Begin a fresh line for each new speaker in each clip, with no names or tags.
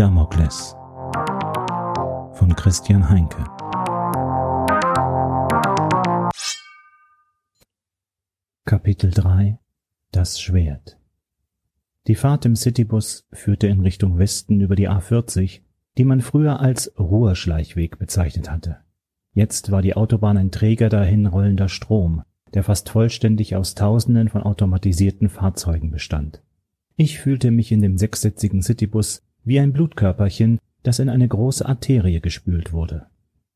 Damokles von Christian Heinke Kapitel 3 Das Schwert Die Fahrt im Citybus führte in Richtung Westen über die A40, die man früher als Ruhrschleichweg bezeichnet hatte. Jetzt war die Autobahn ein Träger dahinrollender Strom, der fast vollständig aus Tausenden von automatisierten Fahrzeugen bestand. Ich fühlte mich in dem sechssitzigen Citybus wie ein Blutkörperchen, das in eine große Arterie gespült wurde.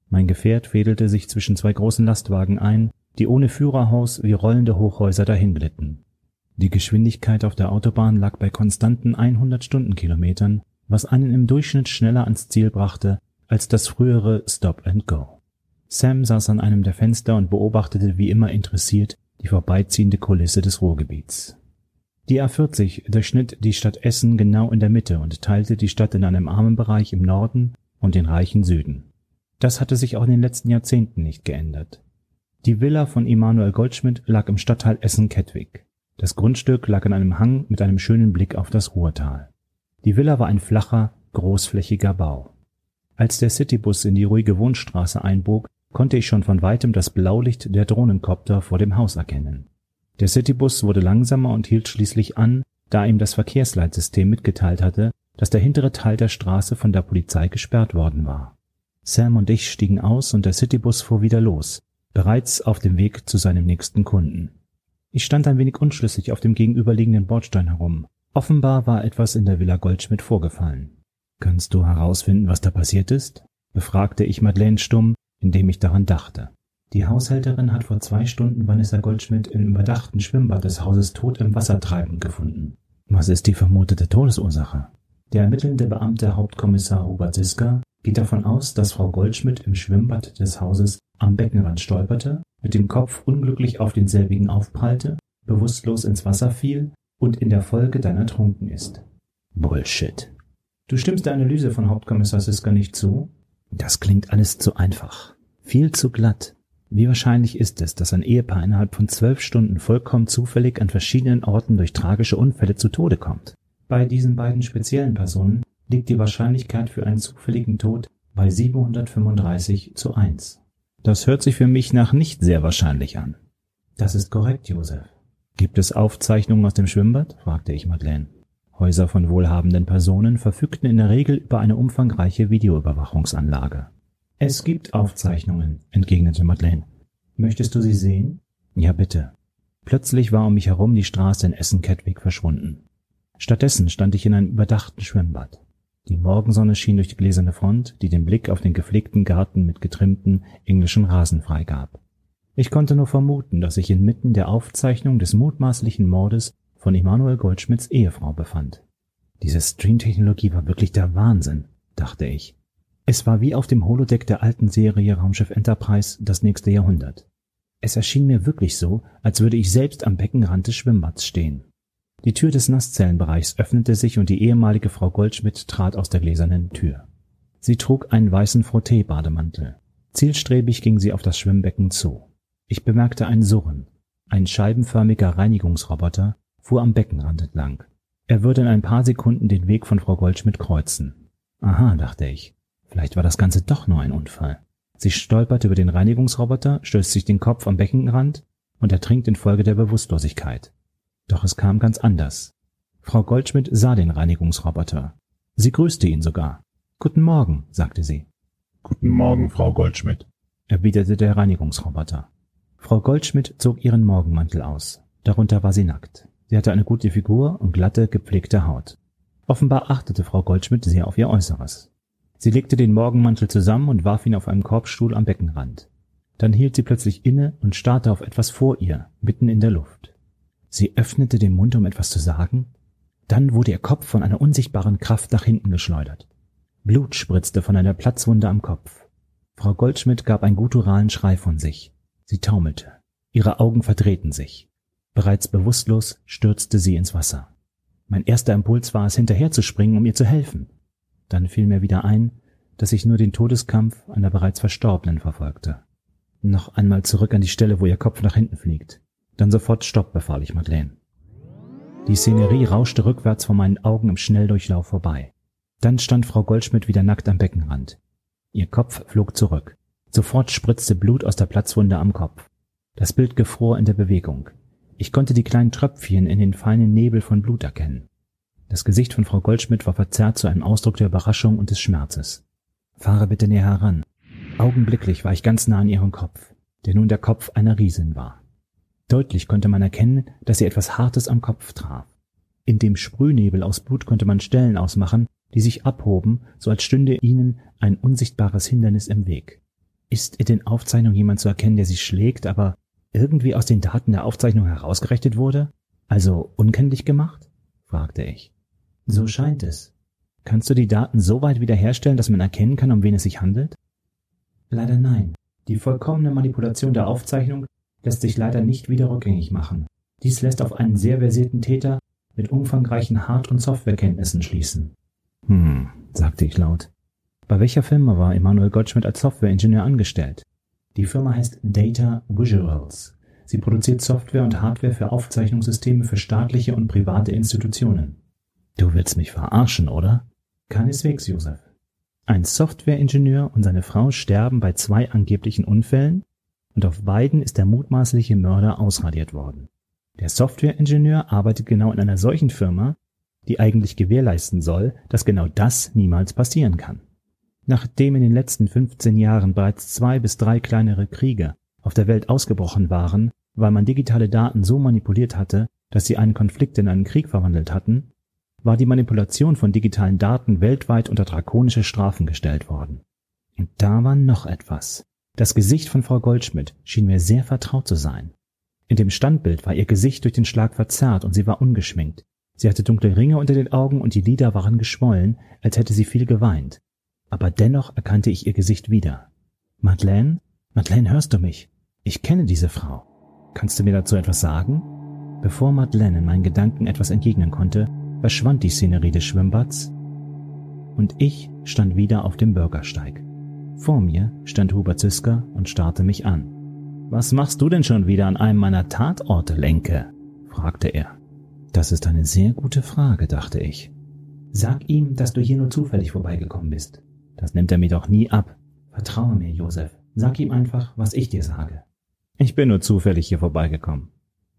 Mein Gefährt fädelte sich zwischen zwei großen Lastwagen ein, die ohne Führerhaus wie rollende Hochhäuser dahinglitten. Die Geschwindigkeit auf der Autobahn lag bei konstanten 100 Stundenkilometern, was einen im Durchschnitt schneller ans Ziel brachte als das frühere Stop and Go. Sam saß an einem der Fenster und beobachtete wie immer interessiert die vorbeiziehende Kulisse des Ruhrgebiets. Die A40 durchschnitt die Stadt Essen genau in der Mitte und teilte die Stadt in einem armen Bereich im Norden und den reichen Süden. Das hatte sich auch in den letzten Jahrzehnten nicht geändert. Die Villa von Immanuel Goldschmidt lag im Stadtteil Essen-Kettwig. Das Grundstück lag an einem Hang mit einem schönen Blick auf das Ruhrtal. Die Villa war ein flacher, großflächiger Bau. Als der Citybus in die ruhige Wohnstraße einbog, konnte ich schon von weitem das Blaulicht der Drohnenkopter vor dem Haus erkennen. Der Citybus wurde langsamer und hielt schließlich an, da ihm das Verkehrsleitsystem mitgeteilt hatte, dass der hintere Teil der Straße von der Polizei gesperrt worden war. Sam und ich stiegen aus und der Citybus fuhr wieder los, bereits auf dem Weg zu seinem nächsten Kunden. Ich stand ein wenig unschlüssig auf dem gegenüberliegenden Bordstein herum. Offenbar war etwas in der Villa Goldschmidt vorgefallen. Kannst du herausfinden, was da passiert ist? befragte ich Madeleine stumm, indem ich daran dachte. Die Haushälterin hat vor zwei Stunden Vanessa Goldschmidt im überdachten Schwimmbad des Hauses tot im Wasser treibend gefunden. Was ist die vermutete Todesursache? Der ermittelnde Beamte Hauptkommissar Hubert Siska geht davon aus, dass Frau Goldschmidt im Schwimmbad des Hauses am Beckenrand stolperte, mit dem Kopf unglücklich auf denselbigen aufprallte, bewusstlos ins Wasser fiel und in der Folge dann ertrunken ist. Bullshit. Du stimmst der Analyse von Hauptkommissar Siska nicht zu? Das klingt alles zu einfach. Viel zu glatt. Wie wahrscheinlich ist es, dass ein Ehepaar innerhalb von zwölf Stunden vollkommen zufällig an verschiedenen Orten durch tragische Unfälle zu Tode kommt? Bei diesen beiden speziellen Personen liegt die Wahrscheinlichkeit für einen zufälligen Tod bei 735 zu 1. Das hört sich für mich nach nicht sehr wahrscheinlich an. Das ist korrekt, Josef. Gibt es Aufzeichnungen aus dem Schwimmbad? fragte ich Madeleine. Häuser von wohlhabenden Personen verfügten in der Regel über eine umfangreiche Videoüberwachungsanlage. Es gibt Aufzeichnungen, entgegnete Madeleine. Möchtest du sie sehen? Ja, bitte. Plötzlich war um mich herum die Straße in Essen-Kettwig verschwunden. Stattdessen stand ich in einem überdachten Schwimmbad. Die Morgensonne schien durch die gläserne Front, die den Blick auf den gepflegten Garten mit getrimmten englischen Rasen freigab. Ich konnte nur vermuten, dass ich inmitten der Aufzeichnung des mutmaßlichen Mordes von Emanuel Goldschmidts Ehefrau befand. Diese Streamtechnologie war wirklich der Wahnsinn, dachte ich. Es war wie auf dem Holodeck der alten Serie Raumschiff Enterprise das nächste Jahrhundert. Es erschien mir wirklich so, als würde ich selbst am Beckenrand des Schwimmbads stehen. Die Tür des Nasszellenbereichs öffnete sich und die ehemalige Frau Goldschmidt trat aus der gläsernen Tür. Sie trug einen weißen Frotté-Bademantel. Zielstrebig ging sie auf das Schwimmbecken zu. Ich bemerkte ein Surren. Ein scheibenförmiger Reinigungsroboter fuhr am Beckenrand entlang. Er würde in ein paar Sekunden den Weg von Frau Goldschmidt kreuzen. Aha, dachte ich. Vielleicht war das Ganze doch nur ein Unfall. Sie stolpert über den Reinigungsroboter, stößt sich den Kopf am Beckenrand und ertrinkt infolge der Bewusstlosigkeit. Doch es kam ganz anders. Frau Goldschmidt sah den Reinigungsroboter. Sie grüßte ihn sogar. Guten Morgen, sagte sie.
Guten Morgen, Frau Goldschmidt,
erwiderte der Reinigungsroboter. Frau Goldschmidt zog ihren Morgenmantel aus. Darunter war sie nackt. Sie hatte eine gute Figur und glatte, gepflegte Haut. Offenbar achtete Frau Goldschmidt sehr auf ihr Äußeres. Sie legte den Morgenmantel zusammen und warf ihn auf einen Korbstuhl am Beckenrand. Dann hielt sie plötzlich inne und starrte auf etwas vor ihr, mitten in der Luft. Sie öffnete den Mund, um etwas zu sagen. Dann wurde ihr Kopf von einer unsichtbaren Kraft nach hinten geschleudert. Blut spritzte von einer Platzwunde am Kopf. Frau Goldschmidt gab einen gutturalen Schrei von sich. Sie taumelte. Ihre Augen verdrehten sich. Bereits bewusstlos stürzte sie ins Wasser. Mein erster Impuls war es, hinterherzuspringen, um ihr zu helfen. Dann fiel mir wieder ein, dass ich nur den Todeskampf einer bereits Verstorbenen verfolgte. Noch einmal zurück an die Stelle, wo ihr Kopf nach hinten fliegt. Dann sofort Stopp, befahl ich Madeleine. Die Szenerie rauschte rückwärts vor meinen Augen im Schnelldurchlauf vorbei. Dann stand Frau Goldschmidt wieder nackt am Beckenrand. Ihr Kopf flog zurück. Sofort spritzte Blut aus der Platzwunde am Kopf. Das Bild gefror in der Bewegung. Ich konnte die kleinen Tröpfchen in den feinen Nebel von Blut erkennen. Das Gesicht von Frau Goldschmidt war verzerrt zu einem Ausdruck der Überraschung und des Schmerzes. Fahre bitte näher heran. Augenblicklich war ich ganz nah an ihrem Kopf, der nun der Kopf einer Riesin war. Deutlich konnte man erkennen, dass sie etwas Hartes am Kopf traf. In dem Sprühnebel aus Blut konnte man Stellen ausmachen, die sich abhoben, so als stünde ihnen ein unsichtbares Hindernis im Weg. Ist in den Aufzeichnungen jemand zu erkennen, der sie schlägt, aber irgendwie aus den Daten der Aufzeichnung herausgerechnet wurde? Also unkenntlich gemacht? fragte ich. So scheint es. Kannst du die Daten so weit wiederherstellen, dass man erkennen kann, um wen es sich handelt? Leider nein. Die vollkommene Manipulation der Aufzeichnung lässt sich leider nicht wieder rückgängig machen. Dies lässt auf einen sehr versierten Täter mit umfangreichen Hard- und Softwarekenntnissen schließen. Hm, sagte ich laut. Bei welcher Firma war Emanuel Goldschmidt als Softwareingenieur angestellt? Die Firma heißt Data Visuals. Sie produziert Software und Hardware für Aufzeichnungssysteme für staatliche und private Institutionen. Du willst mich verarschen, oder? Keineswegs, Josef. Ein Softwareingenieur und seine Frau sterben bei zwei angeblichen Unfällen und auf beiden ist der mutmaßliche Mörder ausradiert worden. Der Softwareingenieur arbeitet genau in einer solchen Firma, die eigentlich gewährleisten soll, dass genau das niemals passieren kann. Nachdem in den letzten 15 Jahren bereits zwei bis drei kleinere Kriege auf der Welt ausgebrochen waren, weil man digitale Daten so manipuliert hatte, dass sie einen Konflikt in einen Krieg verwandelt hatten, war die Manipulation von digitalen Daten weltweit unter drakonische Strafen gestellt worden. Und da war noch etwas. Das Gesicht von Frau Goldschmidt schien mir sehr vertraut zu sein. In dem Standbild war ihr Gesicht durch den Schlag verzerrt und sie war ungeschminkt. Sie hatte dunkle Ringe unter den Augen und die Lider waren geschwollen, als hätte sie viel geweint. Aber dennoch erkannte ich ihr Gesicht wieder. Madeleine? Madeleine, hörst du mich? Ich kenne diese Frau. Kannst du mir dazu etwas sagen? Bevor Madeleine in meinen Gedanken etwas entgegnen konnte, verschwand die Szenerie des Schwimmbads und ich stand wieder auf dem Bürgersteig. Vor mir stand Hubert Zisker und starrte mich an. Was machst du denn schon wieder an einem meiner Tatorte, Lenke? fragte er. Das ist eine sehr gute Frage, dachte ich. Sag ihm, dass du hier nur zufällig vorbeigekommen bist. Das nimmt er mir doch nie ab. Vertraue mir, Josef. Sag ihm einfach, was ich dir sage. Ich bin nur zufällig hier vorbeigekommen.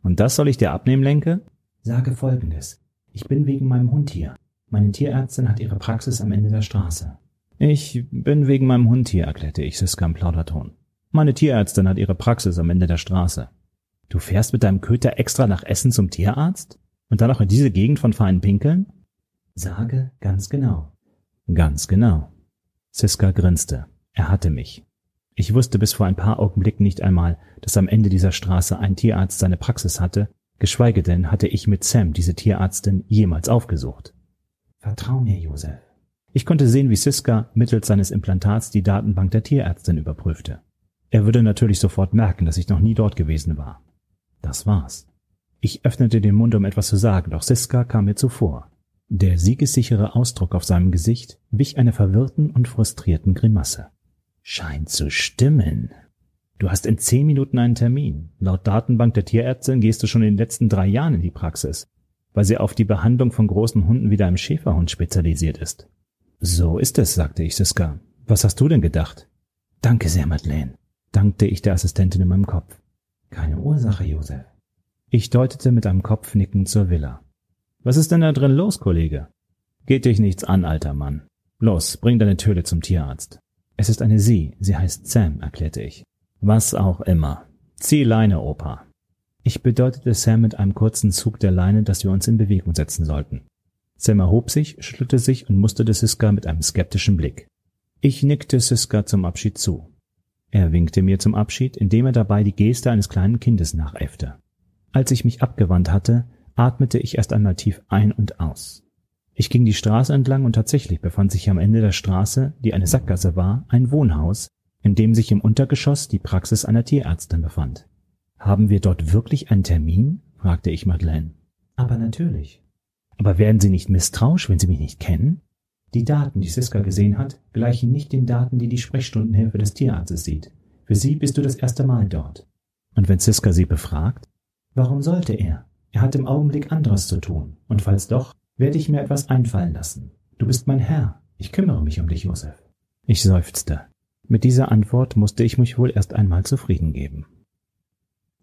Und das soll ich dir abnehmen, Lenke? Sage folgendes. Ich bin wegen meinem Hund hier. Meine Tierärztin hat ihre Praxis am Ende der Straße. Ich bin wegen meinem Hund hier, erklärte ich Siska im Plauderton. Meine Tierärztin hat ihre Praxis am Ende der Straße. Du fährst mit deinem Köter extra nach Essen zum Tierarzt? Und dann noch in diese Gegend von feinen Pinkeln? Sage ganz genau. Ganz genau. Siska grinste. Er hatte mich. Ich wusste bis vor ein paar Augenblicken nicht einmal, dass am Ende dieser Straße ein Tierarzt seine Praxis hatte, geschweige denn hatte ich mit Sam diese Tierärztin jemals aufgesucht. Vertrau mir, Josef. Ich konnte sehen, wie Siska mittels seines Implantats die Datenbank der Tierärztin überprüfte. Er würde natürlich sofort merken, dass ich noch nie dort gewesen war. Das war's. Ich öffnete den Mund, um etwas zu sagen, doch Siska kam mir zuvor. Der siegessichere Ausdruck auf seinem Gesicht wich einer verwirrten und frustrierten Grimasse. Scheint zu stimmen. Du hast in zehn Minuten einen Termin. Laut Datenbank der Tierärztin gehst du schon in den letzten drei Jahren in die Praxis, weil sie auf die Behandlung von großen Hunden wie deinem Schäferhund spezialisiert ist. So ist es, sagte ich Siska. Was hast du denn gedacht? Danke sehr, Madeleine, dankte ich der Assistentin in meinem Kopf. Keine Ursache, Josef. Ich deutete mit einem Kopfnicken zur Villa. Was ist denn da drin los, Kollege? Geht dich nichts an, alter Mann. Los, bring deine Töle zum Tierarzt. Es ist eine Sie, sie heißt Sam, erklärte ich. Was auch immer. Zieh Leine, Opa. Ich bedeutete Sam mit einem kurzen Zug der Leine, dass wir uns in Bewegung setzen sollten. Sam erhob sich, schüttelte sich und musterte Siska mit einem skeptischen Blick. Ich nickte Siska zum Abschied zu. Er winkte mir zum Abschied, indem er dabei die Geste eines kleinen Kindes nachäffte. Als ich mich abgewandt hatte, atmete ich erst einmal tief ein und aus. Ich ging die Straße entlang und tatsächlich befand sich am Ende der Straße, die eine Sackgasse war, ein Wohnhaus, in dem sich im Untergeschoss die Praxis einer Tierärztin befand. Haben wir dort wirklich einen Termin? fragte ich Madeleine. Aber natürlich. Aber werden Sie nicht misstrauisch, wenn Sie mich nicht kennen? Die Daten, die Siska gesehen hat, gleichen nicht den Daten, die die Sprechstundenhilfe des Tierarztes sieht. Für sie bist du das erste Mal dort. Und wenn Siska sie befragt? Warum sollte er? Er hat im Augenblick anderes zu tun. Und falls doch, werde ich mir etwas einfallen lassen. Du bist mein Herr. Ich kümmere mich um dich, Josef. Ich seufzte. Mit dieser Antwort musste ich mich wohl erst einmal zufrieden geben.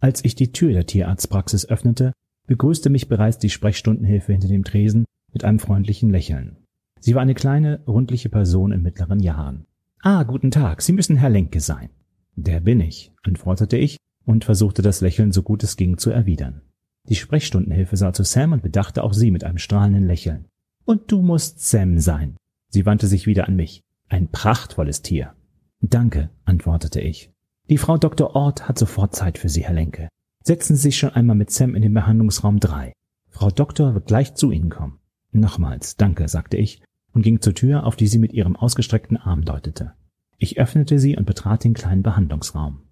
Als ich die Tür der Tierarztpraxis öffnete, begrüßte mich bereits die Sprechstundenhilfe hinter dem Tresen mit einem freundlichen Lächeln. Sie war eine kleine, rundliche Person in mittleren Jahren. Ah, guten Tag, Sie müssen Herr Lenke sein. Der bin ich, antwortete ich und versuchte das Lächeln so gut es ging zu erwidern. Die Sprechstundenhilfe sah zu Sam und bedachte auch sie mit einem strahlenden Lächeln. Und du musst Sam sein. Sie wandte sich wieder an mich. Ein prachtvolles Tier. Danke, antwortete ich. Die Frau Dr. Ort hat sofort Zeit für Sie, Herr Lenke. Setzen Sie sich schon einmal mit Sam in den Behandlungsraum 3. Frau Doktor wird gleich zu Ihnen kommen. Nochmals, danke, sagte ich und ging zur Tür, auf die sie mit ihrem ausgestreckten Arm deutete. Ich öffnete sie und betrat den kleinen Behandlungsraum.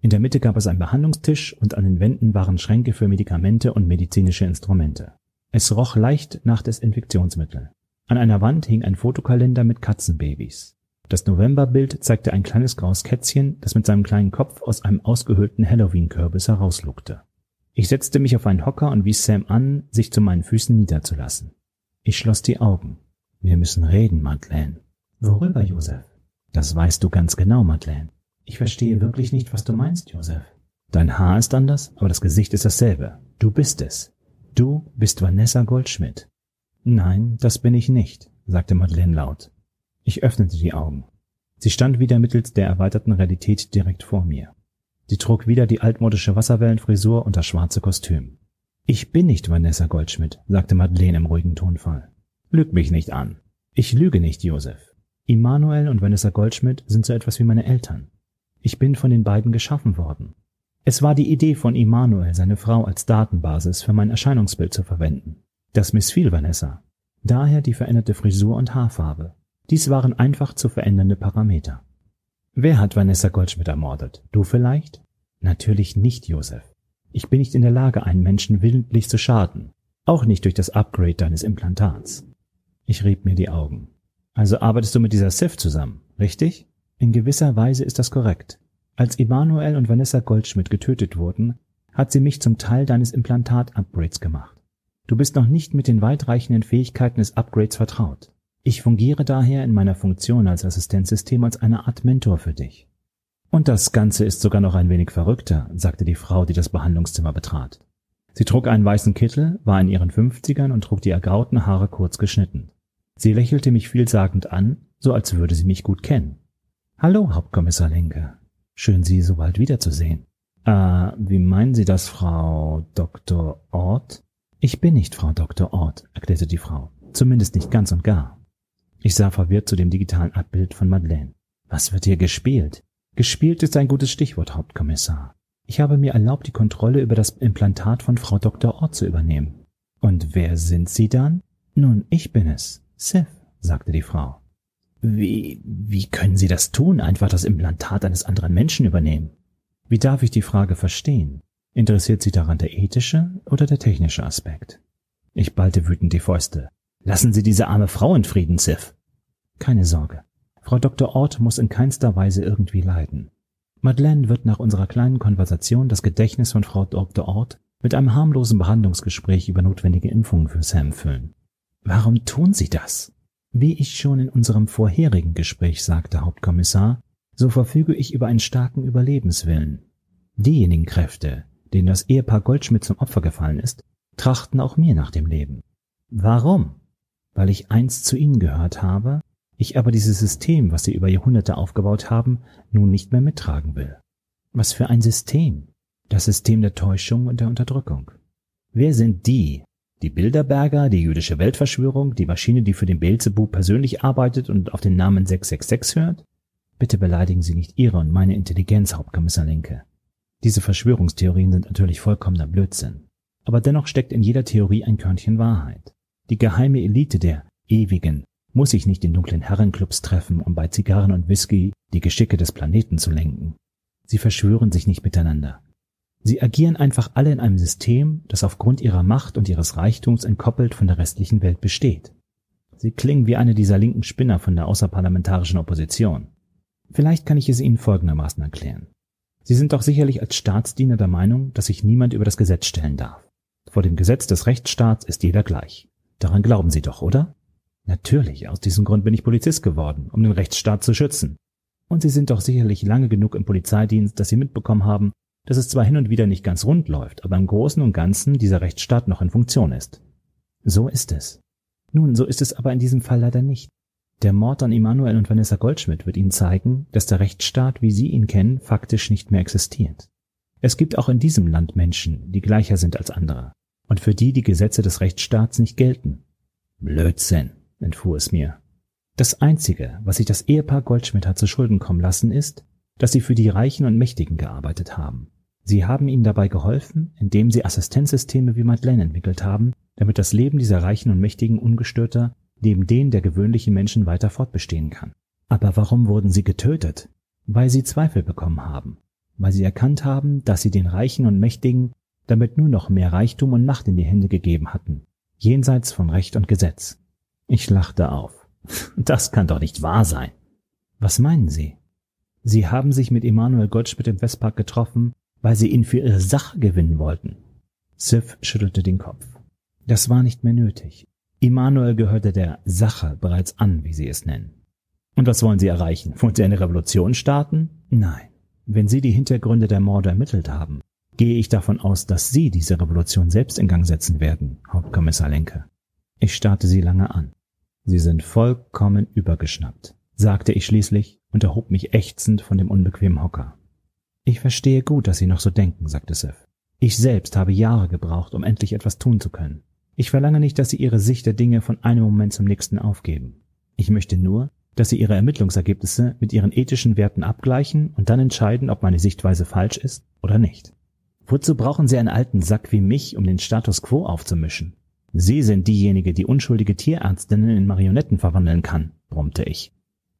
In der Mitte gab es einen Behandlungstisch und an den Wänden waren Schränke für Medikamente und medizinische Instrumente. Es roch leicht nach Desinfektionsmittel. An einer Wand hing ein Fotokalender mit Katzenbabys. Das Novemberbild zeigte ein kleines graues Kätzchen, das mit seinem kleinen Kopf aus einem ausgehöhlten Halloween-Kürbis herausluckte. Ich setzte mich auf einen Hocker und wies Sam an, sich zu meinen Füßen niederzulassen. Ich schloss die Augen. Wir müssen reden, Madeleine.
Worüber, Josef?
Das weißt du ganz genau, Madeleine.
Ich verstehe wirklich nicht, was du meinst, Josef.
Dein Haar ist anders, aber das Gesicht ist dasselbe. Du bist es. Du bist Vanessa Goldschmidt. Nein, das bin ich nicht, sagte Madeleine laut. Ich öffnete die Augen. Sie stand wieder mittels der erweiterten Realität direkt vor mir. Sie trug wieder die altmodische Wasserwellenfrisur und das schwarze Kostüm. Ich bin nicht Vanessa Goldschmidt, sagte Madeleine im ruhigen Tonfall. Lüg mich nicht an. Ich lüge nicht, Josef. Immanuel und Vanessa Goldschmidt sind so etwas wie meine Eltern. Ich bin von den beiden geschaffen worden. Es war die Idee von Immanuel, seine Frau als Datenbasis für mein Erscheinungsbild zu verwenden. Das missfiel Vanessa. Daher die veränderte Frisur und Haarfarbe. Dies waren einfach zu verändernde Parameter. Wer hat Vanessa Goldschmidt ermordet? Du vielleicht? Natürlich nicht, Josef. Ich bin nicht in der Lage, einen Menschen willentlich zu schaden. Auch nicht durch das Upgrade deines Implantats. Ich rieb mir die Augen. Also arbeitest du mit dieser Sif zusammen, richtig? In gewisser Weise ist das korrekt. Als Emanuel und Vanessa Goldschmidt getötet wurden, hat sie mich zum Teil deines Implantat-Upgrades gemacht. Du bist noch nicht mit den weitreichenden Fähigkeiten des Upgrades vertraut. Ich fungiere daher in meiner Funktion als Assistenzsystem als eine Art Mentor für dich. Und das Ganze ist sogar noch ein wenig verrückter, sagte die Frau, die das Behandlungszimmer betrat. Sie trug einen weißen Kittel, war in ihren Fünfzigern und trug die ergrauten Haare kurz geschnitten. Sie lächelte mich vielsagend an, so als würde sie mich gut kennen. Hallo, Hauptkommissar Lenke. Schön, Sie so bald wiederzusehen. Äh, wie meinen Sie das, Frau Dr. Ort? Ich bin nicht Frau Dr. Ort, erklärte die Frau. Zumindest nicht ganz und gar. Ich sah verwirrt zu dem digitalen Abbild von Madeleine. Was wird hier gespielt? Gespielt ist ein gutes Stichwort, Hauptkommissar. Ich habe mir erlaubt, die Kontrolle über das Implantat von Frau Dr. Ort zu übernehmen. Und wer sind Sie dann? Nun, ich bin es. Seth, sagte die Frau. Wie, wie können Sie das tun, einfach das Implantat eines anderen Menschen übernehmen? Wie darf ich die Frage verstehen? Interessiert Sie daran der ethische oder der technische Aspekt? Ich ballte wütend die Fäuste. Lassen Sie diese arme Frau in Frieden, Sif. Keine Sorge. Frau Dr. Ort muss in keinster Weise irgendwie leiden. Madeleine wird nach unserer kleinen Konversation das Gedächtnis von Frau Dr. Ort mit einem harmlosen Behandlungsgespräch über notwendige Impfungen für Sam füllen. Warum tun Sie das? Wie ich schon in unserem vorherigen Gespräch sagte, Hauptkommissar, so verfüge ich über einen starken Überlebenswillen. Diejenigen Kräfte, denen das Ehepaar Goldschmidt zum Opfer gefallen ist, trachten auch mir nach dem Leben. Warum? Weil ich einst zu ihnen gehört habe, ich aber dieses System, was sie über Jahrhunderte aufgebaut haben, nun nicht mehr mittragen will. Was für ein System? Das System der Täuschung und der Unterdrückung. Wer sind die, die Bilderberger, die jüdische Weltverschwörung, die Maschine, die für den Beelzebub persönlich arbeitet und auf den Namen 666 hört? Bitte beleidigen Sie nicht Ihre und meine Intelligenz, Hauptkommissar Linke. Diese Verschwörungstheorien sind natürlich vollkommener Blödsinn. Aber dennoch steckt in jeder Theorie ein Körnchen Wahrheit. Die geheime Elite der Ewigen muss sich nicht in dunklen Herrenclubs treffen, um bei Zigarren und Whisky die Geschicke des Planeten zu lenken. Sie verschwören sich nicht miteinander. Sie agieren einfach alle in einem System, das aufgrund ihrer Macht und ihres Reichtums entkoppelt von der restlichen Welt besteht. Sie klingen wie eine dieser linken Spinner von der außerparlamentarischen Opposition. Vielleicht kann ich es Ihnen folgendermaßen erklären. Sie sind doch sicherlich als Staatsdiener der Meinung, dass sich niemand über das Gesetz stellen darf. Vor dem Gesetz des Rechtsstaats ist jeder gleich. Daran glauben Sie doch, oder? Natürlich, aus diesem Grund bin ich Polizist geworden, um den Rechtsstaat zu schützen. Und Sie sind doch sicherlich lange genug im Polizeidienst, dass Sie mitbekommen haben, dass es zwar hin und wieder nicht ganz rund läuft, aber im Großen und Ganzen dieser Rechtsstaat noch in Funktion ist. So ist es. Nun, so ist es aber in diesem Fall leider nicht. Der Mord an Immanuel und Vanessa Goldschmidt wird Ihnen zeigen, dass der Rechtsstaat, wie Sie ihn kennen, faktisch nicht mehr existiert. Es gibt auch in diesem Land Menschen, die gleicher sind als andere und für die die Gesetze des Rechtsstaats nicht gelten. Blödsinn, entfuhr es mir. Das Einzige, was sich das Ehepaar Goldschmidt hat zu Schulden kommen lassen, ist, dass sie für die Reichen und Mächtigen gearbeitet haben. Sie haben ihnen dabei geholfen, indem sie Assistenzsysteme wie Madeleine entwickelt haben, damit das Leben dieser Reichen und Mächtigen ungestörter neben denen der gewöhnlichen Menschen weiter fortbestehen kann. Aber warum wurden sie getötet? Weil sie Zweifel bekommen haben, weil sie erkannt haben, dass sie den Reichen und Mächtigen damit nur noch mehr Reichtum und Macht in die Hände gegeben hatten, jenseits von Recht und Gesetz. Ich lachte auf. Das kann doch nicht wahr sein. Was meinen Sie? Sie haben sich mit Emanuel Goldschmidt im Westpark getroffen, weil Sie ihn für Ihre Sache gewinnen wollten. Sif schüttelte den Kopf. Das war nicht mehr nötig. Immanuel gehörte der Sache bereits an, wie Sie es nennen. Und was wollen Sie erreichen? Wollen Sie eine Revolution starten? Nein. Wenn Sie die Hintergründe der Morde ermittelt haben, gehe ich davon aus, dass Sie diese Revolution selbst in Gang setzen werden, Hauptkommissar Lenke. Ich starrte Sie lange an. Sie sind vollkommen übergeschnappt, sagte ich schließlich und erhob mich ächzend von dem unbequemen Hocker. Ich verstehe gut, dass Sie noch so denken, sagte Sif. Ich selbst habe Jahre gebraucht, um endlich etwas tun zu können. Ich verlange nicht, dass Sie Ihre Sicht der Dinge von einem Moment zum nächsten aufgeben. Ich möchte nur, dass Sie Ihre Ermittlungsergebnisse mit Ihren ethischen Werten abgleichen und dann entscheiden, ob meine Sichtweise falsch ist oder nicht. Wozu brauchen Sie einen alten Sack wie mich, um den Status quo aufzumischen? Sie sind diejenige, die unschuldige Tierärztinnen in Marionetten verwandeln kann, brummte ich.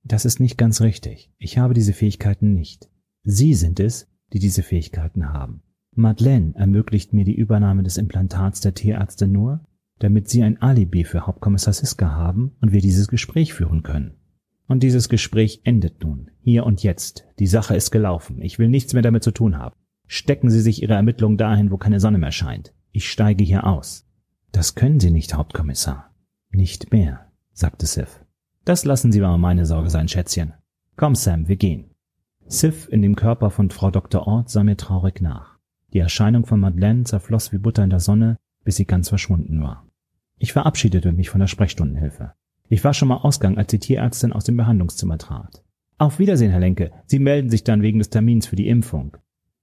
Das ist nicht ganz richtig. Ich habe diese Fähigkeiten nicht. Sie sind es, die diese Fähigkeiten haben. Madeleine ermöglicht mir die Übernahme des Implantats der Tierärzte nur, damit Sie ein Alibi für Hauptkommissar Siska haben und wir dieses Gespräch führen können. Und dieses Gespräch endet nun, hier und jetzt. Die Sache ist gelaufen. Ich will nichts mehr damit zu tun haben. Stecken Sie sich Ihre Ermittlungen dahin, wo keine Sonne mehr scheint. Ich steige hier aus. Das können Sie nicht, Hauptkommissar. Nicht mehr, sagte Sif. Das lassen Sie mal meine Sorge sein, Schätzchen. Komm, Sam, wir gehen. Sif in dem Körper von Frau Dr. Ort sah mir traurig nach. Die Erscheinung von Madeleine zerfloss wie Butter in der Sonne, bis sie ganz verschwunden war. Ich verabschiedete mich von der Sprechstundenhilfe. Ich war schon mal Ausgang, als die Tierärztin aus dem Behandlungszimmer trat. Auf Wiedersehen, Herr Lenke. Sie melden sich dann wegen des Termins für die Impfung.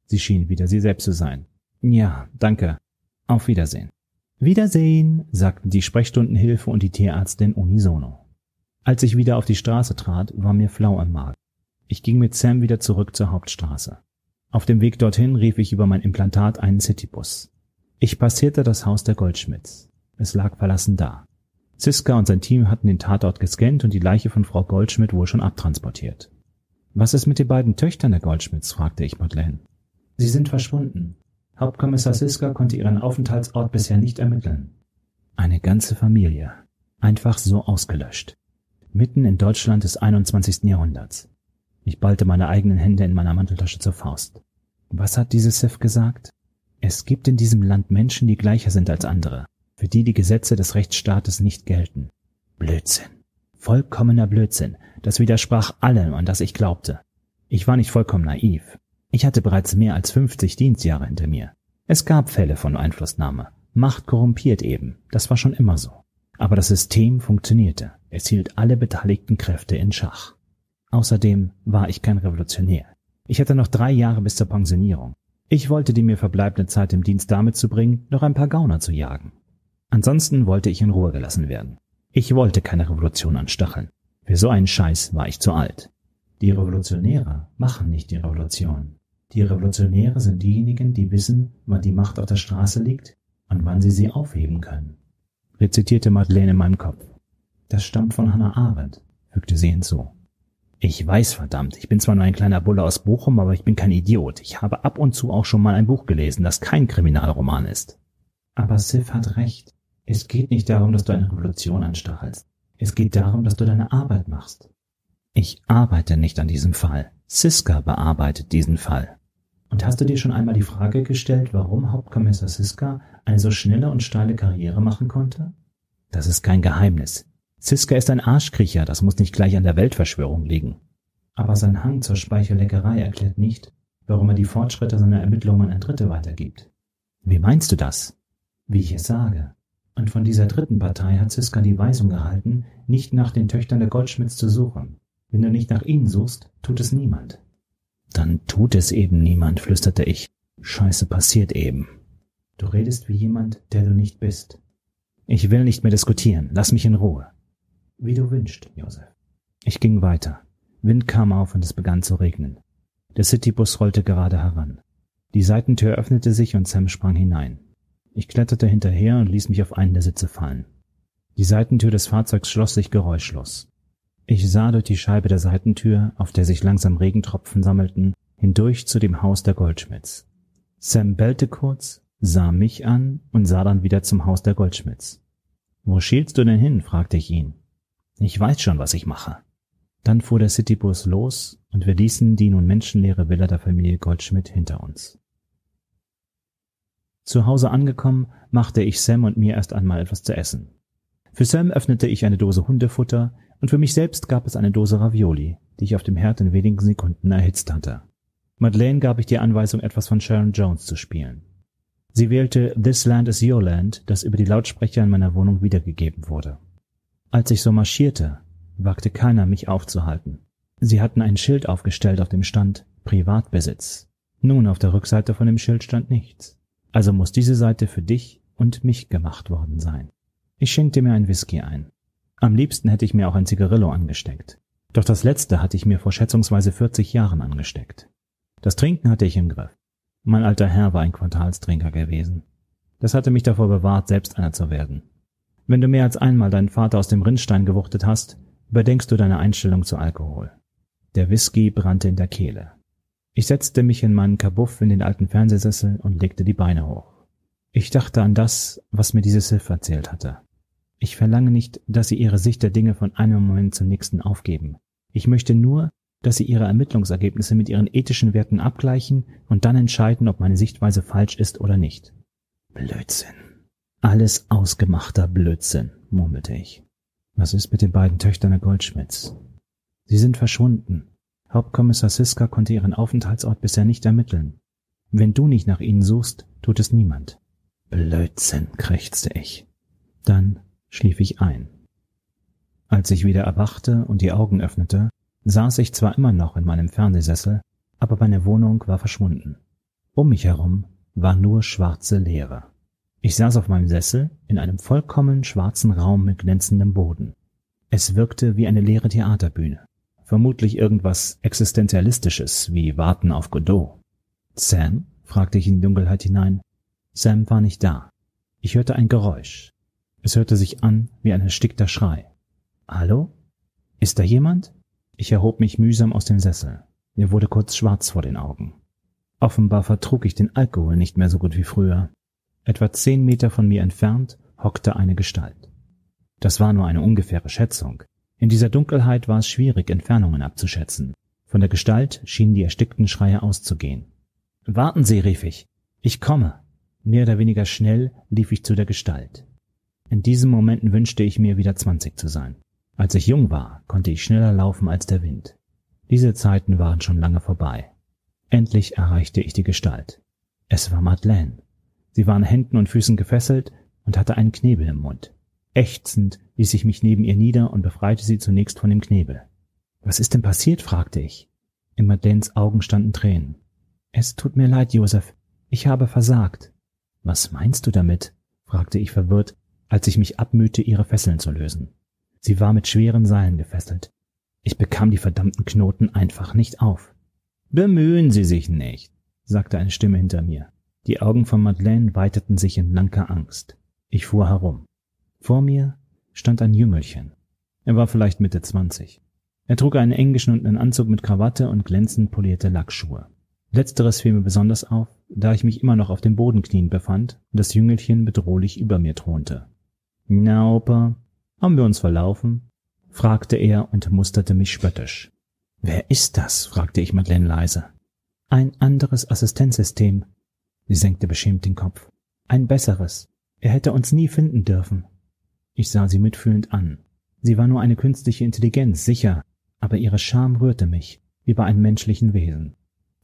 Sie schien wieder sie selbst zu sein. Ja, danke. Auf Wiedersehen. Wiedersehen, sagten die Sprechstundenhilfe und die Tierärztin unisono. Als ich wieder auf die Straße trat, war mir flau am Magen. Ich ging mit Sam wieder zurück zur Hauptstraße. Auf dem Weg dorthin rief ich über mein Implantat einen Citybus. Ich passierte das Haus der Goldschmidts. Es lag verlassen da. Siska und sein Team hatten den Tatort gescannt und die Leiche von Frau Goldschmidt wohl schon abtransportiert. Was ist mit den beiden Töchtern der Goldschmidts? fragte ich Madeleine.
Sie sind verschwunden. Hauptkommissar Siska konnte ihren Aufenthaltsort bisher nicht ermitteln.
Eine ganze Familie. Einfach so ausgelöscht. Mitten in Deutschland des 21. Jahrhunderts. Ich ballte meine eigenen Hände in meiner Manteltasche zur Faust. Was hat dieses Sif gesagt? Es gibt in diesem Land Menschen, die gleicher sind als andere für die die Gesetze des Rechtsstaates nicht gelten. Blödsinn. Vollkommener Blödsinn. Das widersprach allem, an das ich glaubte. Ich war nicht vollkommen naiv. Ich hatte bereits mehr als 50 Dienstjahre hinter mir. Es gab Fälle von Einflussnahme. Macht korrumpiert eben. Das war schon immer so. Aber das System funktionierte. Es hielt alle beteiligten Kräfte in Schach. Außerdem war ich kein Revolutionär. Ich hatte noch drei Jahre bis zur Pensionierung. Ich wollte die mir verbleibende Zeit im Dienst damit zu bringen, noch ein paar Gauner zu jagen. Ansonsten wollte ich in Ruhe gelassen werden. Ich wollte keine Revolution anstacheln. Für so einen Scheiß war ich zu alt.
Die Revolutionäre machen nicht die Revolution. Die Revolutionäre sind diejenigen, die wissen, wann die Macht auf der Straße liegt und wann sie sie aufheben können.
Rezitierte Madeleine in meinem Kopf.
Das stammt von Hannah Arendt, fügte sie hinzu.
Ich weiß verdammt, ich bin zwar nur ein kleiner Bulle aus Bochum, aber ich bin kein Idiot. Ich habe ab und zu auch schon mal ein Buch gelesen, das kein Kriminalroman ist.
Aber Sif hat recht. Es geht nicht darum, dass du eine Revolution anstachelst. Es geht darum, dass du deine Arbeit machst.
Ich arbeite nicht an diesem Fall. Siska bearbeitet diesen Fall.
Und hast du dir schon einmal die Frage gestellt, warum Hauptkommissar Siska eine so schnelle und steile Karriere machen konnte?
Das ist kein Geheimnis. Siska ist ein Arschkriecher, das muss nicht gleich an der Weltverschwörung liegen.
Aber sein Hang zur Speichelleckerei erklärt nicht, warum er die Fortschritte seiner Ermittlungen an Dritte weitergibt.
Wie meinst du das?
Wie ich es sage. Und von dieser dritten Partei hat Siska die Weisung erhalten, nicht nach den Töchtern der Goldschmidts zu suchen. Wenn du nicht nach ihnen suchst, tut es niemand.
Dann tut es eben niemand, flüsterte ich. Scheiße passiert eben.
Du redest wie jemand, der du nicht bist.
Ich will nicht mehr diskutieren. Lass mich in Ruhe.
Wie du wünschst, Josef.
Ich ging weiter. Wind kam auf und es begann zu regnen. Der Citybus rollte gerade heran. Die Seitentür öffnete sich und Sam sprang hinein. Ich kletterte hinterher und ließ mich auf einen der Sitze fallen. Die Seitentür des Fahrzeugs schloss sich geräuschlos. Ich sah durch die Scheibe der Seitentür, auf der sich langsam Regentropfen sammelten, hindurch zu dem Haus der Goldschmidts. Sam bellte kurz, sah mich an und sah dann wieder zum Haus der Goldschmidts. Wo schielst du denn hin? fragte ich ihn. Ich weiß schon, was ich mache. Dann fuhr der Citybus los und wir ließen die nun menschenleere Villa der Familie Goldschmidt hinter uns. Zu Hause angekommen, machte ich Sam und mir erst einmal etwas zu essen. Für Sam öffnete ich eine Dose Hundefutter und für mich selbst gab es eine Dose Ravioli, die ich auf dem Herd in wenigen Sekunden erhitzt hatte. Madeleine gab ich die Anweisung, etwas von Sharon Jones zu spielen. Sie wählte This Land is Your Land, das über die Lautsprecher in meiner Wohnung wiedergegeben wurde. Als ich so marschierte, wagte keiner, mich aufzuhalten. Sie hatten ein Schild aufgestellt, auf dem stand Privatbesitz. Nun, auf der Rückseite von dem Schild stand nichts. Also muss diese Seite für dich und mich gemacht worden sein. Ich schenkte mir ein Whisky ein. Am liebsten hätte ich mir auch ein Zigarillo angesteckt. Doch das letzte hatte ich mir vor schätzungsweise 40 Jahren angesteckt. Das Trinken hatte ich im Griff. Mein alter Herr war ein Quartalstrinker gewesen. Das hatte mich davor bewahrt, selbst einer zu werden. Wenn du mehr als einmal deinen Vater aus dem Rinnstein gewuchtet hast, überdenkst du deine Einstellung zu Alkohol. Der Whisky brannte in der Kehle. Ich setzte mich in meinen Kabuff in den alten Fernsehsessel und legte die Beine hoch. Ich dachte an das, was mir diese Sif erzählt hatte. Ich verlange nicht, dass sie ihre Sicht der Dinge von einem Moment zum nächsten aufgeben. Ich möchte nur, dass sie ihre Ermittlungsergebnisse mit ihren ethischen Werten abgleichen und dann entscheiden, ob meine Sichtweise falsch ist oder nicht. Blödsinn. Alles ausgemachter Blödsinn, murmelte ich. Was ist mit den beiden Töchtern der Goldschmidts? Sie sind verschwunden. Hauptkommissar Siska konnte ihren Aufenthaltsort bisher nicht ermitteln. Wenn du nicht nach ihnen suchst, tut es niemand. Blödsinn, krächzte ich. Dann schlief ich ein. Als ich wieder erwachte und die Augen öffnete, saß ich zwar immer noch in meinem Fernsehsessel, aber meine Wohnung war verschwunden. Um mich herum war nur schwarze Leere. Ich saß auf meinem Sessel in einem vollkommen schwarzen Raum mit glänzendem Boden. Es wirkte wie eine leere Theaterbühne. Vermutlich irgendwas Existenzialistisches wie Warten auf Godot. Sam? fragte ich in die Dunkelheit hinein. Sam war nicht da. Ich hörte ein Geräusch. Es hörte sich an wie ein erstickter Schrei. Hallo? Ist da jemand? Ich erhob mich mühsam aus dem Sessel. Mir wurde kurz schwarz vor den Augen. Offenbar vertrug ich den Alkohol nicht mehr so gut wie früher. Etwa zehn Meter von mir entfernt hockte eine Gestalt. Das war nur eine ungefähre Schätzung. In dieser Dunkelheit war es schwierig, Entfernungen abzuschätzen. Von der Gestalt schienen die erstickten Schreie auszugehen. Warten Sie, rief ich. Ich komme. Mehr oder weniger schnell lief ich zu der Gestalt. In diesen Momenten wünschte ich mir wieder zwanzig zu sein. Als ich jung war, konnte ich schneller laufen als der Wind. Diese Zeiten waren schon lange vorbei. Endlich erreichte ich die Gestalt. Es war Madeleine. Sie war an Händen und Füßen gefesselt und hatte einen Knebel im Mund. Ächzend ließ ich mich neben ihr nieder und befreite sie zunächst von dem Knebel. Was ist denn passiert? fragte ich. In Madeleines Augen standen Tränen. Es tut mir leid, Josef. Ich habe versagt. Was meinst du damit? fragte ich verwirrt, als ich mich abmühte, ihre Fesseln zu lösen. Sie war mit schweren Seilen gefesselt. Ich bekam die verdammten Knoten einfach nicht auf. Bemühen Sie sich nicht, sagte eine Stimme hinter mir. Die Augen von Madeleine weiteten sich in blanker Angst. Ich fuhr herum. Vor mir stand ein Jüngelchen. Er war vielleicht Mitte zwanzig. Er trug einen eng geschnittenen Anzug mit Krawatte und glänzend polierte Lackschuhe. Letzteres fiel mir besonders auf, da ich mich immer noch auf dem Boden knien befand und das Jüngelchen bedrohlich über mir thronte. Na, Opa, haben wir uns verlaufen? fragte er und musterte mich spöttisch. Wer ist das? fragte ich Madeleine leise. Ein anderes Assistenzsystem. Sie senkte beschämt den Kopf. Ein besseres. Er hätte uns nie finden dürfen. Ich sah sie mitfühlend an. Sie war nur eine künstliche Intelligenz, sicher, aber ihre Scham rührte mich, wie bei einem menschlichen Wesen.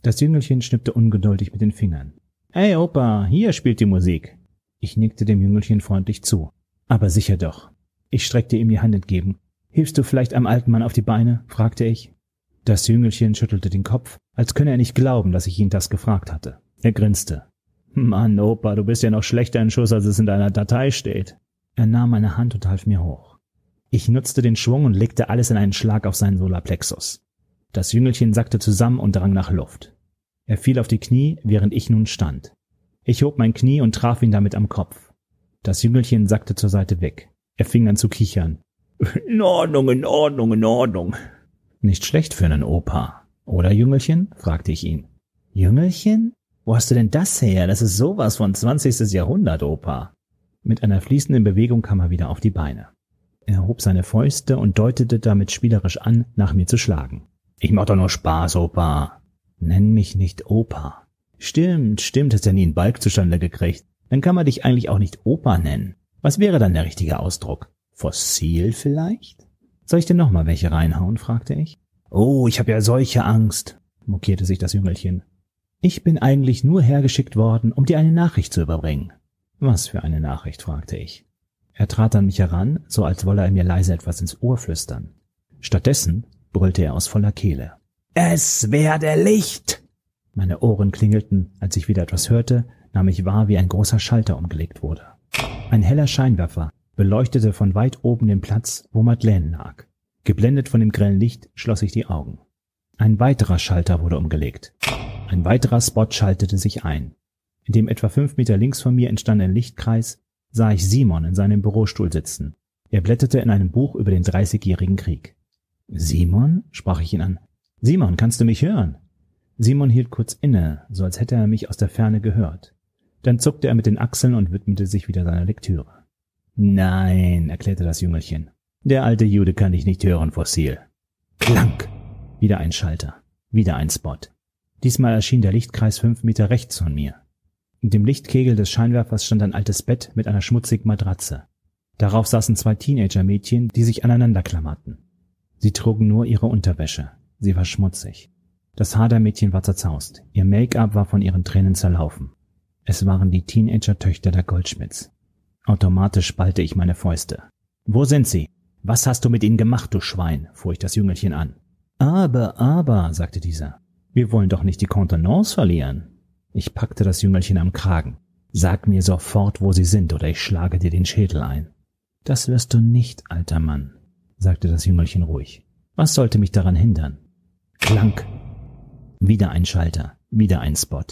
Das Jüngelchen schnippte ungeduldig mit den Fingern. Ey, Opa, hier spielt die Musik. Ich nickte dem Jüngelchen freundlich zu. Aber sicher doch. Ich streckte ihm die Hand entgegen. Hilfst du vielleicht einem alten Mann auf die Beine? fragte ich. Das Jüngelchen schüttelte den Kopf, als könne er nicht glauben, dass ich ihn das gefragt hatte. Er grinste. Mann, Opa, du bist ja noch schlechter in Schuss, als es in deiner Datei steht. Er nahm meine Hand und half mir hoch. Ich nutzte den Schwung und legte alles in einen Schlag auf seinen Solarplexus. Das Jüngelchen sackte zusammen und drang nach Luft. Er fiel auf die Knie, während ich nun stand. Ich hob mein Knie und traf ihn damit am Kopf. Das Jüngelchen sackte zur Seite weg. Er fing an zu kichern. In Ordnung, in Ordnung, in Ordnung. Nicht schlecht für einen Opa. Oder, Jüngelchen? fragte ich ihn. Jüngelchen? Wo hast du denn das her? Das ist sowas von 20. Jahrhundert, Opa. Mit einer fließenden Bewegung kam er wieder auf die Beine. Er hob seine Fäuste und deutete damit spielerisch an, nach mir zu schlagen. Ich mach doch nur Spaß, Opa. Nenn mich nicht Opa. Stimmt, stimmt, hast ja nie einen Balk zustande gekriegt. Dann kann man dich eigentlich auch nicht Opa nennen. Was wäre dann der richtige Ausdruck? Fossil vielleicht? Soll ich denn noch mal welche reinhauen? fragte ich. Oh, ich habe ja solche Angst, mokierte sich das Jüngelchen. Ich bin eigentlich nur hergeschickt worden, um dir eine Nachricht zu überbringen. Was für eine Nachricht? fragte ich. Er trat an mich heran, so als wolle er mir leise etwas ins Ohr flüstern. Stattdessen brüllte er aus voller Kehle. Es werde Licht! Meine Ohren klingelten, als ich wieder etwas hörte, nahm ich wahr, wie ein großer Schalter umgelegt wurde. Ein heller Scheinwerfer beleuchtete von weit oben den Platz, wo Madeleine lag. Geblendet von dem grellen Licht schloss ich die Augen. Ein weiterer Schalter wurde umgelegt. Ein weiterer Spot schaltete sich ein. In dem etwa fünf Meter links von mir entstandenen Lichtkreis sah ich Simon in seinem Bürostuhl sitzen. Er blätterte in einem Buch über den Dreißigjährigen Krieg. Simon? sprach ich ihn an. Simon, kannst du mich hören? Simon hielt kurz inne, so als hätte er mich aus der Ferne gehört. Dann zuckte er mit den Achseln und widmete sich wieder seiner Lektüre. Nein, erklärte das Jüngelchen. Der alte Jude kann dich nicht hören, Fossil. Klank! Wieder ein Schalter. Wieder ein Spot. Diesmal erschien der Lichtkreis fünf Meter rechts von mir. In dem Lichtkegel des Scheinwerfers stand ein altes Bett mit einer schmutzigen Matratze. Darauf saßen zwei Teenager-Mädchen, die sich aneinander klammerten. Sie trugen nur ihre Unterwäsche. Sie war schmutzig. Das Haar der Mädchen war zerzaust. Ihr Make-up war von ihren Tränen zerlaufen. Es waren die Teenager-Töchter der Goldschmidts. Automatisch spalte ich meine Fäuste. Wo sind sie? Was hast du mit ihnen gemacht, du Schwein? fuhr ich das Jüngelchen an. Aber, aber, sagte dieser. Wir wollen doch nicht die Kontenance verlieren. Ich packte das Jüngelchen am Kragen. Sag mir sofort, wo sie sind, oder ich schlage dir den Schädel ein. Das wirst du nicht, alter Mann, sagte das Jüngelchen ruhig. Was sollte mich daran hindern? Klank. Wieder ein Schalter, wieder ein Spot.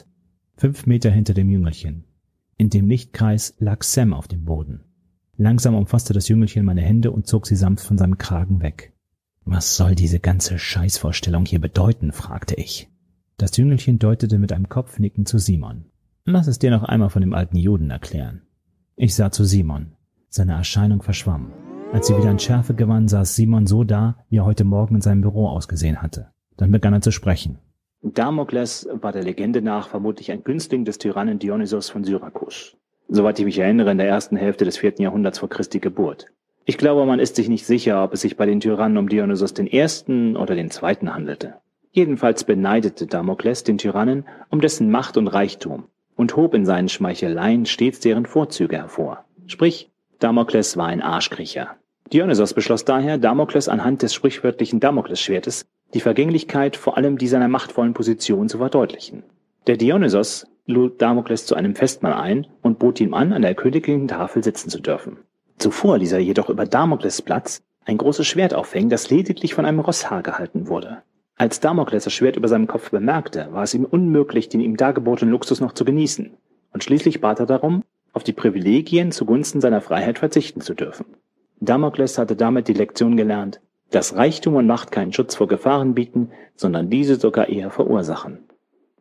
Fünf Meter hinter dem Jüngelchen. In dem Lichtkreis lag Sam auf dem Boden. Langsam umfasste das Jüngelchen meine Hände und zog sie sanft von seinem Kragen weg. Was soll diese ganze Scheißvorstellung hier bedeuten? fragte ich. Das Jüngelchen deutete mit einem Kopfnicken zu Simon. Lass es dir noch einmal von dem alten Juden erklären. Ich sah zu Simon. Seine Erscheinung verschwamm. Als sie wieder an Schärfe gewann, saß Simon so da, wie er heute Morgen in seinem Büro ausgesehen hatte. Dann begann er zu sprechen. Damokles war der Legende nach vermutlich ein Günstling des Tyrannen Dionysos von Syrakus. Soweit ich mich erinnere, in der ersten Hälfte des vierten Jahrhunderts vor Christi Geburt. Ich glaube, man ist sich nicht sicher, ob es sich bei den Tyrannen um Dionysos den ersten oder den zweiten handelte. Jedenfalls beneidete Damokles den Tyrannen um dessen Macht und Reichtum und hob in seinen Schmeicheleien stets deren Vorzüge hervor. Sprich, Damokles war ein Arschkriecher. Dionysos beschloss daher, Damokles anhand des sprichwörtlichen Damoklesschwertes die Vergänglichkeit vor allem die seiner machtvollen Position zu verdeutlichen. Der Dionysos lud Damokles zu einem Festmahl ein und bot ihm an, an der königlichen Tafel sitzen zu dürfen. Zuvor ließ er jedoch über Damokles Platz ein großes Schwert aufhängen, das lediglich von einem Rosshaar gehalten wurde. Als Damokles das Schwert über seinem Kopf bemerkte, war es ihm unmöglich, den ihm dargebotenen Luxus noch zu genießen, und schließlich bat er darum, auf die Privilegien zugunsten seiner Freiheit verzichten zu dürfen. Damokles hatte damit die Lektion gelernt, dass Reichtum und Macht keinen Schutz vor Gefahren bieten, sondern diese sogar eher verursachen.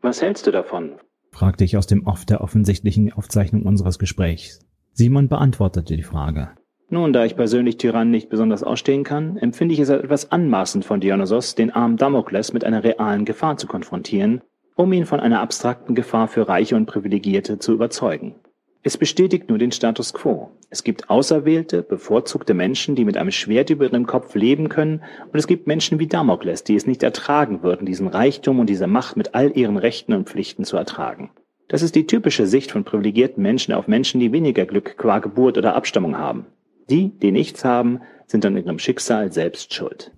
Was hältst du davon? fragte ich aus dem Off der offensichtlichen Aufzeichnung unseres Gesprächs. Simon beantwortete die Frage. Nun, da ich persönlich Tyrannen nicht besonders ausstehen kann, empfinde ich es als etwas anmaßend von Dionysos, den armen Damokles mit einer realen Gefahr zu konfrontieren, um ihn von einer abstrakten Gefahr für Reiche und Privilegierte zu überzeugen. Es bestätigt nur den Status quo.
Es gibt auserwählte, bevorzugte Menschen, die mit einem Schwert über ihrem Kopf leben können, und es gibt Menschen wie Damokles, die es nicht ertragen würden, diesen Reichtum und diese Macht mit all ihren Rechten und Pflichten zu ertragen. Das ist die typische Sicht von privilegierten Menschen auf Menschen, die weniger Glück qua Geburt oder Abstammung haben. Die, die nichts haben, sind an ihrem Schicksal selbst schuld.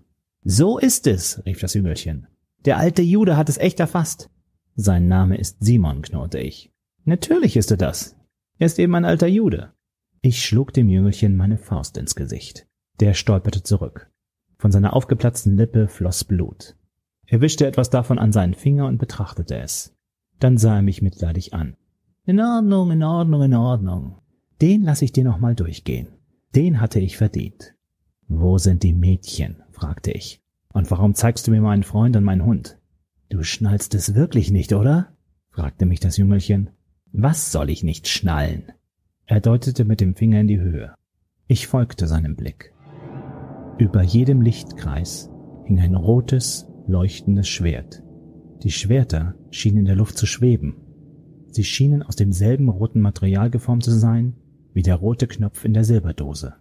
So ist es, rief das Jüngelchen. Der alte Jude hat es echt erfasst. Sein Name ist Simon, knurrte ich. Natürlich ist er das. Er ist eben ein alter Jude. Ich schlug dem Jüngelchen meine Faust ins Gesicht. Der stolperte zurück. Von seiner aufgeplatzten Lippe floss Blut. Er wischte etwas davon an seinen Finger und betrachtete es. Dann sah er mich mitleidig an. In Ordnung, in Ordnung, in Ordnung. Den lass ich dir noch mal durchgehen. Den hatte ich verdient. Wo sind die Mädchen? fragte ich. Und warum zeigst du mir meinen Freund und meinen Hund? Du schnallst es wirklich nicht, oder? fragte mich das Jüngelchen. Was soll ich nicht schnallen? Er deutete mit dem Finger in die Höhe. Ich folgte seinem Blick. Über jedem Lichtkreis hing ein rotes, leuchtendes Schwert. Die Schwerter schienen in der Luft zu schweben. Sie schienen aus demselben roten Material geformt zu sein wie der rote Knopf in der Silberdose.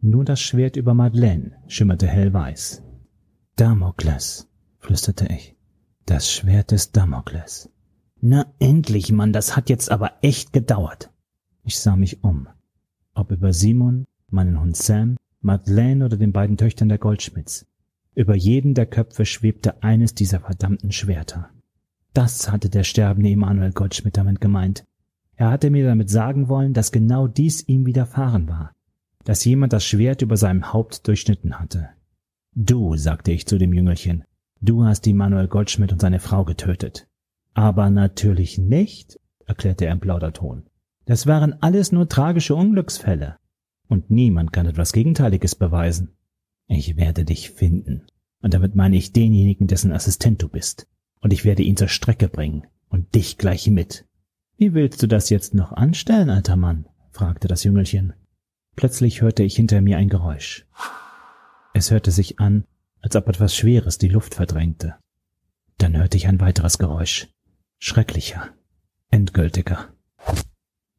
Nur das Schwert über Madeleine schimmerte hellweiß. Damokles, flüsterte ich. Das Schwert des Damokles. Na endlich, Mann, das hat jetzt aber echt gedauert. Ich sah mich um. Ob über Simon, meinen Hund Sam, Madeleine oder den beiden Töchtern der Goldschmidts. Über jeden der Köpfe schwebte eines dieser verdammten Schwerter. Das hatte der sterbende Emanuel Goldschmidt damit gemeint. Er hatte mir damit sagen wollen, dass genau dies ihm widerfahren war, dass jemand das Schwert über seinem Haupt durchschnitten hatte. Du, sagte ich zu dem Jüngelchen, du hast Emanuel Goldschmidt und seine Frau getötet. Aber natürlich nicht, erklärte er im Plauderton. Das waren alles nur tragische Unglücksfälle. Und niemand kann etwas Gegenteiliges beweisen. Ich werde dich finden. Und damit meine ich denjenigen, dessen Assistent du bist. Und ich werde ihn zur Strecke bringen. Und dich gleich mit. Wie willst du das jetzt noch anstellen, alter Mann? fragte das Jüngelchen. Plötzlich hörte ich hinter mir ein Geräusch. Es hörte sich an, als ob etwas Schweres die Luft verdrängte. Dann hörte ich ein weiteres Geräusch. Schrecklicher. Endgültiger.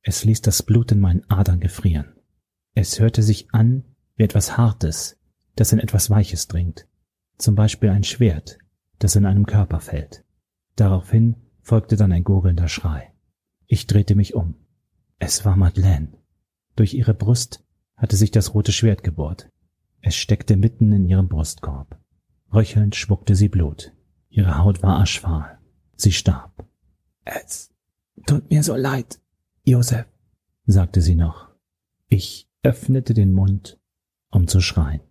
Es ließ das Blut in meinen Adern gefrieren. Es hörte sich an wie etwas Hartes, das in etwas Weiches dringt. Zum Beispiel ein Schwert, das in einem Körper fällt. Daraufhin folgte dann ein gurgelnder Schrei. Ich drehte mich um. Es war Madeleine. Durch ihre Brust hatte sich das rote Schwert gebohrt. Es steckte mitten in ihrem Brustkorb. Röchelnd spuckte sie Blut. Ihre Haut war aschfahl. Sie starb. Es tut mir so leid, Josef, sagte sie noch. Ich öffnete den Mund, um zu schreien.